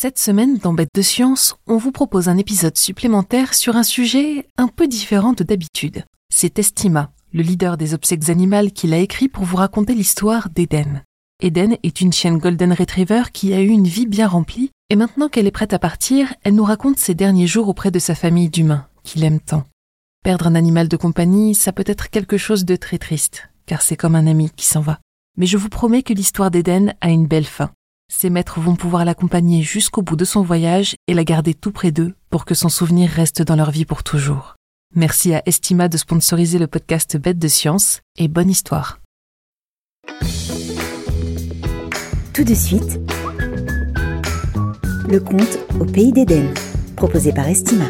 Cette semaine, dans Bête de Science, on vous propose un épisode supplémentaire sur un sujet un peu différent de d'habitude. C'est Estima, le leader des obsèques animales, qui l'a écrit pour vous raconter l'histoire d'Eden. Eden est une chienne Golden Retriever qui a eu une vie bien remplie, et maintenant qu'elle est prête à partir, elle nous raconte ses derniers jours auprès de sa famille d'humains, qu'il aime tant. Perdre un animal de compagnie, ça peut être quelque chose de très triste, car c'est comme un ami qui s'en va. Mais je vous promets que l'histoire d'Eden a une belle fin. Ses maîtres vont pouvoir l'accompagner jusqu'au bout de son voyage et la garder tout près d'eux pour que son souvenir reste dans leur vie pour toujours. Merci à Estima de sponsoriser le podcast Bête de Science et bonne histoire. Tout de suite, le conte au pays d'Éden, proposé par Estima.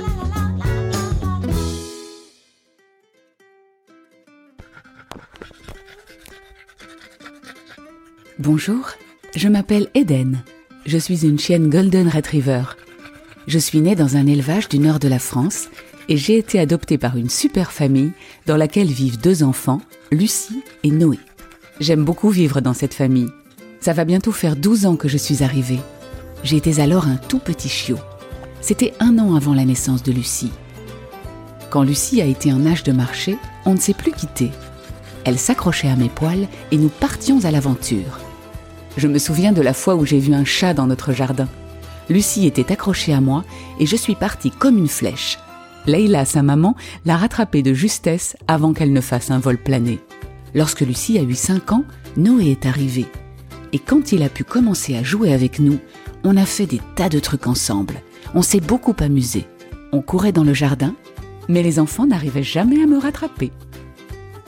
Bonjour, je m'appelle Eden. Je suis une chienne Golden Retriever. Je suis née dans un élevage du nord de la France et j'ai été adoptée par une super famille dans laquelle vivent deux enfants, Lucie et Noé. J'aime beaucoup vivre dans cette famille. Ça va bientôt faire 12 ans que je suis arrivée. J'étais alors un tout petit chiot. C'était un an avant la naissance de Lucie. Quand Lucie a été en âge de marcher, on ne s'est plus quitté. Elle s'accrochait à mes poils et nous partions à l'aventure. Je me souviens de la fois où j'ai vu un chat dans notre jardin. Lucie était accrochée à moi et je suis partie comme une flèche. Leïla, sa maman, l'a rattrapée de justesse avant qu'elle ne fasse un vol plané. Lorsque Lucie a eu 5 ans, Noé est arrivé. Et quand il a pu commencer à jouer avec nous, on a fait des tas de trucs ensemble. On s'est beaucoup amusé. On courait dans le jardin, mais les enfants n'arrivaient jamais à me rattraper.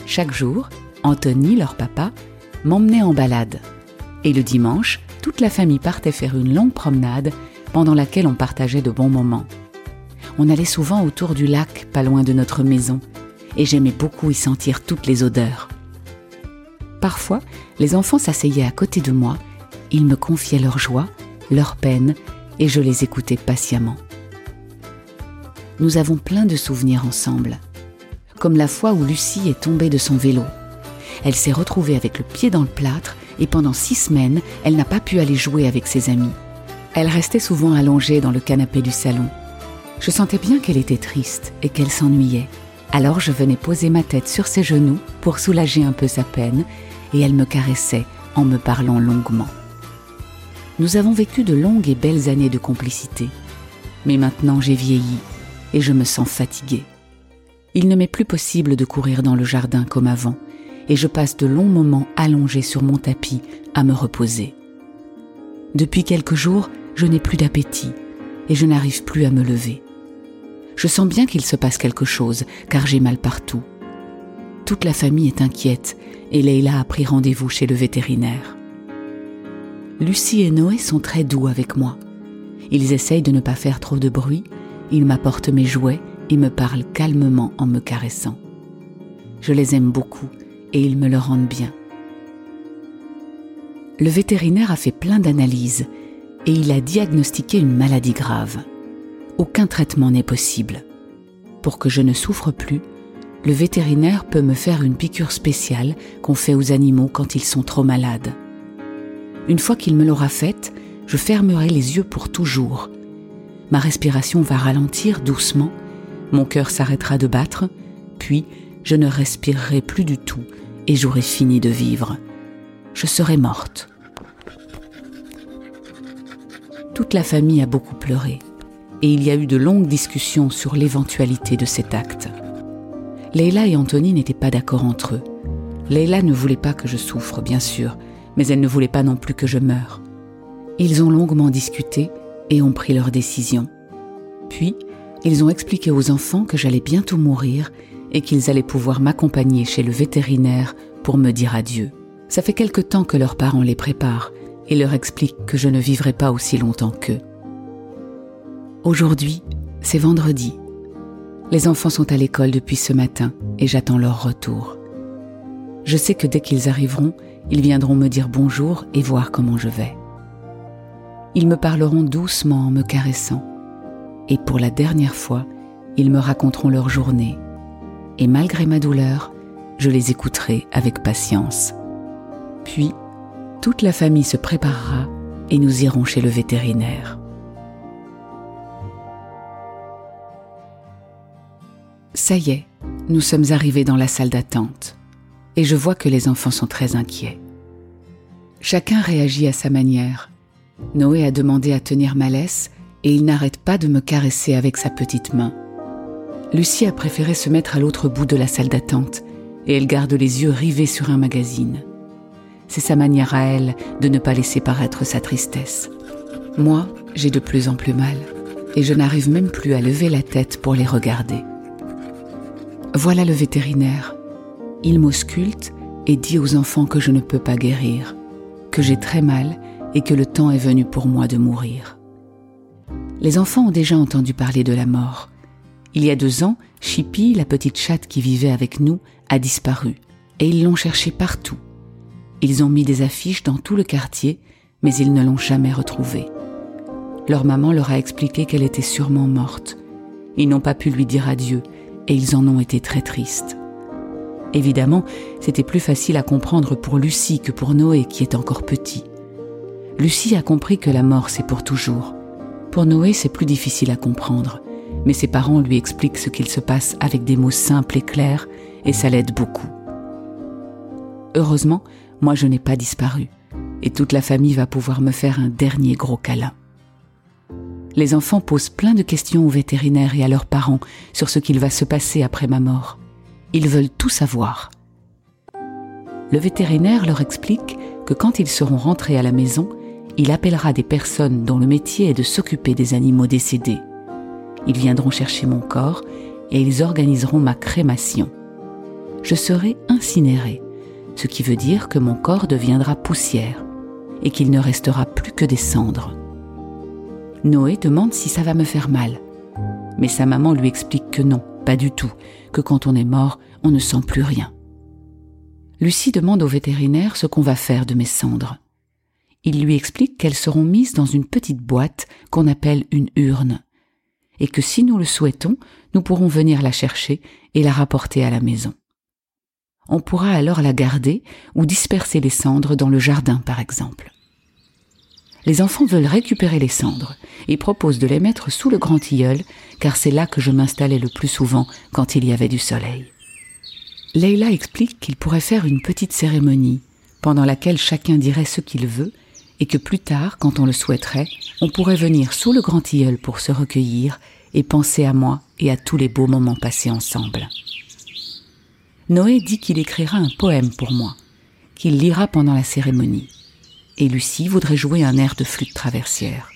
Chaque jour, Anthony, leur papa, m'emmenait en balade. Et le dimanche, toute la famille partait faire une longue promenade pendant laquelle on partageait de bons moments. On allait souvent autour du lac, pas loin de notre maison, et j'aimais beaucoup y sentir toutes les odeurs. Parfois, les enfants s'asseyaient à côté de moi, ils me confiaient leur joie, leur peine, et je les écoutais patiemment. Nous avons plein de souvenirs ensemble, comme la fois où Lucie est tombée de son vélo. Elle s'est retrouvée avec le pied dans le plâtre et pendant six semaines, elle n'a pas pu aller jouer avec ses amis. Elle restait souvent allongée dans le canapé du salon. Je sentais bien qu'elle était triste et qu'elle s'ennuyait. Alors je venais poser ma tête sur ses genoux pour soulager un peu sa peine et elle me caressait en me parlant longuement. Nous avons vécu de longues et belles années de complicité. Mais maintenant j'ai vieilli et je me sens fatiguée. Il ne m'est plus possible de courir dans le jardin comme avant et je passe de longs moments allongés sur mon tapis à me reposer. Depuis quelques jours, je n'ai plus d'appétit et je n'arrive plus à me lever. Je sens bien qu'il se passe quelque chose car j'ai mal partout. Toute la famille est inquiète et Leila a pris rendez-vous chez le vétérinaire. Lucie et Noé sont très doux avec moi. Ils essayent de ne pas faire trop de bruit, ils m'apportent mes jouets et me parlent calmement en me caressant. Je les aime beaucoup et ils me le rendent bien. Le vétérinaire a fait plein d'analyses et il a diagnostiqué une maladie grave. Aucun traitement n'est possible. Pour que je ne souffre plus, le vétérinaire peut me faire une piqûre spéciale qu'on fait aux animaux quand ils sont trop malades. Une fois qu'il me l'aura faite, je fermerai les yeux pour toujours. Ma respiration va ralentir doucement, mon cœur s'arrêtera de battre, puis je ne respirerai plus du tout et j'aurai fini de vivre. Je serai morte. Toute la famille a beaucoup pleuré et il y a eu de longues discussions sur l'éventualité de cet acte. Leila et Anthony n'étaient pas d'accord entre eux. Leila ne voulait pas que je souffre, bien sûr, mais elle ne voulait pas non plus que je meure. Ils ont longuement discuté et ont pris leur décision. Puis, ils ont expliqué aux enfants que j'allais bientôt mourir et qu'ils allaient pouvoir m'accompagner chez le vétérinaire pour me dire adieu. Ça fait quelque temps que leurs parents les préparent et leur expliquent que je ne vivrai pas aussi longtemps qu'eux. Aujourd'hui, c'est vendredi. Les enfants sont à l'école depuis ce matin et j'attends leur retour. Je sais que dès qu'ils arriveront, ils viendront me dire bonjour et voir comment je vais. Ils me parleront doucement en me caressant. Et pour la dernière fois, ils me raconteront leur journée et malgré ma douleur, je les écouterai avec patience. Puis, toute la famille se préparera et nous irons chez le vétérinaire. Ça y est, nous sommes arrivés dans la salle d'attente et je vois que les enfants sont très inquiets. Chacun réagit à sa manière. Noé a demandé à tenir ma laisse et il n'arrête pas de me caresser avec sa petite main. Lucie a préféré se mettre à l'autre bout de la salle d'attente et elle garde les yeux rivés sur un magazine. C'est sa manière à elle de ne pas laisser paraître sa tristesse. Moi, j'ai de plus en plus mal et je n'arrive même plus à lever la tête pour les regarder. Voilà le vétérinaire. Il m'ausculte et dit aux enfants que je ne peux pas guérir, que j'ai très mal et que le temps est venu pour moi de mourir. Les enfants ont déjà entendu parler de la mort. Il y a deux ans, Chippy, la petite chatte qui vivait avec nous, a disparu, et ils l'ont cherchée partout. Ils ont mis des affiches dans tout le quartier, mais ils ne l'ont jamais retrouvée. Leur maman leur a expliqué qu'elle était sûrement morte. Ils n'ont pas pu lui dire adieu, et ils en ont été très tristes. Évidemment, c'était plus facile à comprendre pour Lucie que pour Noé qui est encore petit. Lucie a compris que la mort c'est pour toujours. Pour Noé c'est plus difficile à comprendre, mais ses parents lui expliquent ce qu'il se passe avec des mots simples et clairs, et ça l'aide beaucoup. Heureusement, moi je n'ai pas disparu, et toute la famille va pouvoir me faire un dernier gros câlin. Les enfants posent plein de questions aux vétérinaires et à leurs parents sur ce qu'il va se passer après ma mort. Ils veulent tout savoir. Le vétérinaire leur explique que quand ils seront rentrés à la maison, il appellera des personnes dont le métier est de s'occuper des animaux décédés. Ils viendront chercher mon corps et ils organiseront ma crémation. Je serai incinéré, ce qui veut dire que mon corps deviendra poussière et qu'il ne restera plus que des cendres. Noé demande si ça va me faire mal, mais sa maman lui explique que non, pas du tout, que quand on est mort, on ne sent plus rien. Lucie demande au vétérinaire ce qu'on va faire de mes cendres. Il lui explique qu'elles seront mises dans une petite boîte qu'on appelle une urne, et que si nous le souhaitons, nous pourrons venir la chercher et la rapporter à la maison. On pourra alors la garder ou disperser les cendres dans le jardin, par exemple. Les enfants veulent récupérer les cendres et proposent de les mettre sous le grand tilleul, car c'est là que je m'installais le plus souvent quand il y avait du soleil. Leila explique qu'il pourrait faire une petite cérémonie, pendant laquelle chacun dirait ce qu'il veut, et que plus tard, quand on le souhaiterait, on pourrait venir sous le grand tilleul pour se recueillir et penser à moi et à tous les beaux moments passés ensemble. Noé dit qu'il écrira un poème pour moi, qu'il lira pendant la cérémonie et Lucie voudrait jouer un air de flûte traversière.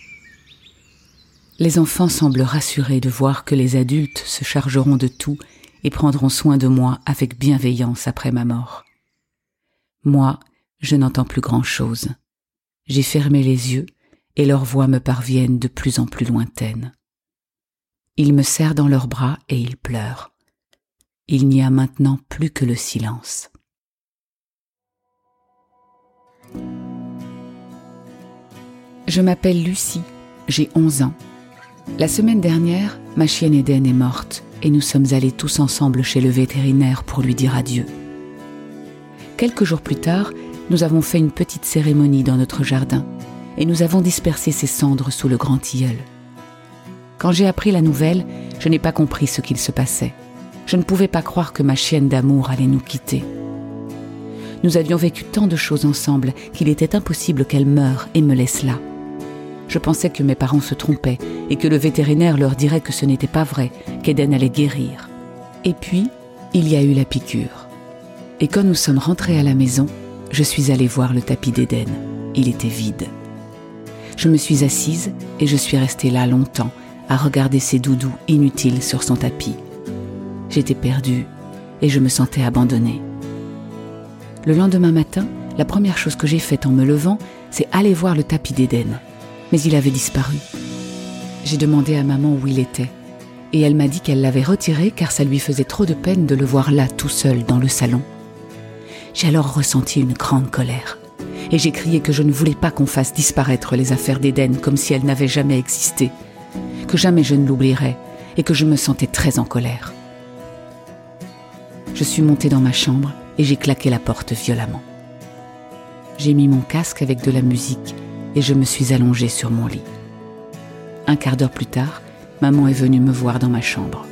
Les enfants semblent rassurés de voir que les adultes se chargeront de tout et prendront soin de moi avec bienveillance après ma mort. Moi, je n'entends plus grand-chose. J'ai fermé les yeux et leurs voix me parviennent de plus en plus lointaines. Ils me serrent dans leurs bras et ils pleurent. Il n'y a maintenant plus que le silence. Je m'appelle Lucie, j'ai 11 ans. La semaine dernière, ma chienne Eden est morte et nous sommes allés tous ensemble chez le vétérinaire pour lui dire adieu. Quelques jours plus tard, nous avons fait une petite cérémonie dans notre jardin et nous avons dispersé ses cendres sous le grand tilleul. Quand j'ai appris la nouvelle, je n'ai pas compris ce qu'il se passait. Je ne pouvais pas croire que ma chienne d'amour allait nous quitter. Nous avions vécu tant de choses ensemble qu'il était impossible qu'elle meure et me laisse là. Je pensais que mes parents se trompaient et que le vétérinaire leur dirait que ce n'était pas vrai, qu'Eden allait guérir. Et puis, il y a eu la piqûre. Et quand nous sommes rentrés à la maison, je suis allée voir le tapis d'Eden. Il était vide. Je me suis assise et je suis restée là longtemps à regarder ses doudous inutiles sur son tapis. J'étais perdue et je me sentais abandonnée. Le lendemain matin, la première chose que j'ai faite en me levant, c'est aller voir le tapis d'Eden mais il avait disparu. J'ai demandé à maman où il était, et elle m'a dit qu'elle l'avait retiré car ça lui faisait trop de peine de le voir là tout seul dans le salon. J'ai alors ressenti une grande colère, et j'ai crié que je ne voulais pas qu'on fasse disparaître les affaires d'Éden comme si elles n'avaient jamais existé, que jamais je ne l'oublierais, et que je me sentais très en colère. Je suis montée dans ma chambre et j'ai claqué la porte violemment. J'ai mis mon casque avec de la musique et je me suis allongée sur mon lit. Un quart d'heure plus tard, maman est venue me voir dans ma chambre.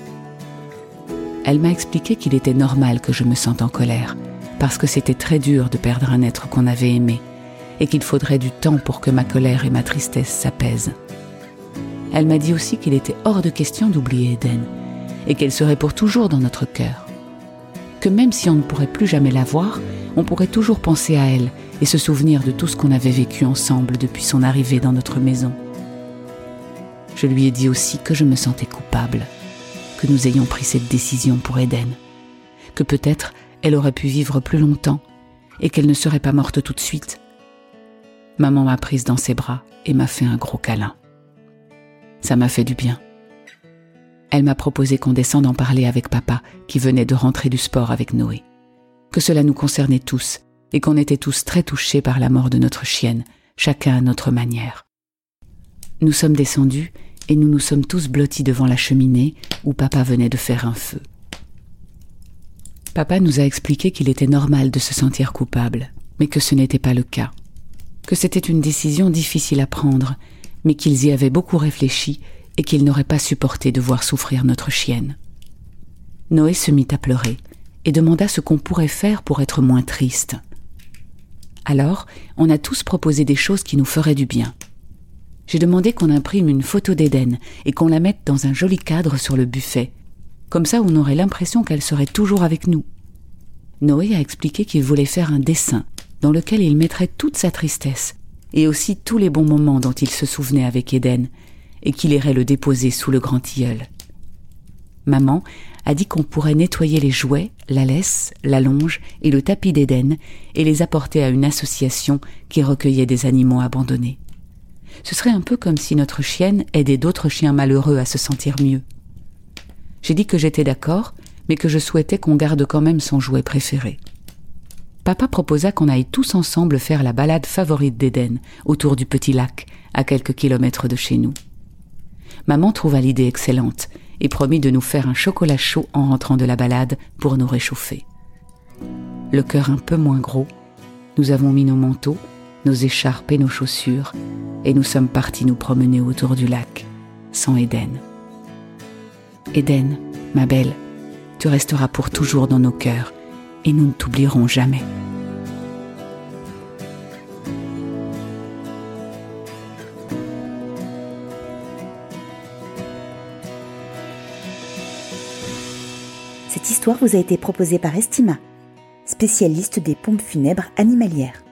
Elle m'a expliqué qu'il était normal que je me sente en colère, parce que c'était très dur de perdre un être qu'on avait aimé, et qu'il faudrait du temps pour que ma colère et ma tristesse s'apaisent. Elle m'a dit aussi qu'il était hors de question d'oublier Eden, et qu'elle serait pour toujours dans notre cœur. Que même si on ne pourrait plus jamais la voir, on pourrait toujours penser à elle et se souvenir de tout ce qu'on avait vécu ensemble depuis son arrivée dans notre maison. Je lui ai dit aussi que je me sentais coupable, que nous ayons pris cette décision pour Eden, que peut-être elle aurait pu vivre plus longtemps et qu'elle ne serait pas morte tout de suite. Maman m'a prise dans ses bras et m'a fait un gros câlin. Ça m'a fait du bien. Elle m'a proposé qu'on descende en parler avec papa, qui venait de rentrer du sport avec Noé. Que cela nous concernait tous, et qu'on était tous très touchés par la mort de notre chienne, chacun à notre manière. Nous sommes descendus, et nous nous sommes tous blottis devant la cheminée où papa venait de faire un feu. Papa nous a expliqué qu'il était normal de se sentir coupable, mais que ce n'était pas le cas. Que c'était une décision difficile à prendre, mais qu'ils y avaient beaucoup réfléchi et qu'il n'aurait pas supporté de voir souffrir notre chienne. Noé se mit à pleurer et demanda ce qu'on pourrait faire pour être moins triste. Alors, on a tous proposé des choses qui nous feraient du bien. J'ai demandé qu'on imprime une photo d'Éden et qu'on la mette dans un joli cadre sur le buffet. Comme ça, on aurait l'impression qu'elle serait toujours avec nous. Noé a expliqué qu'il voulait faire un dessin dans lequel il mettrait toute sa tristesse et aussi tous les bons moments dont il se souvenait avec Éden et qu'il irait le déposer sous le grand tilleul. Maman a dit qu'on pourrait nettoyer les jouets, la laisse, la longe et le tapis d'Éden et les apporter à une association qui recueillait des animaux abandonnés. Ce serait un peu comme si notre chienne aidait d'autres chiens malheureux à se sentir mieux. J'ai dit que j'étais d'accord, mais que je souhaitais qu'on garde quand même son jouet préféré. Papa proposa qu'on aille tous ensemble faire la balade favorite d'Éden, autour du petit lac, à quelques kilomètres de chez nous maman trouva l'idée excellente et promit de nous faire un chocolat chaud en rentrant de la balade pour nous réchauffer. Le cœur un peu moins gros, nous avons mis nos manteaux, nos écharpes et nos chaussures, et nous sommes partis nous promener autour du lac, sans Éden. Éden, ma belle, tu resteras pour toujours dans nos cœurs, et nous ne t'oublierons jamais. Cette histoire vous a été proposée par Estima, spécialiste des pompes funèbres animalières.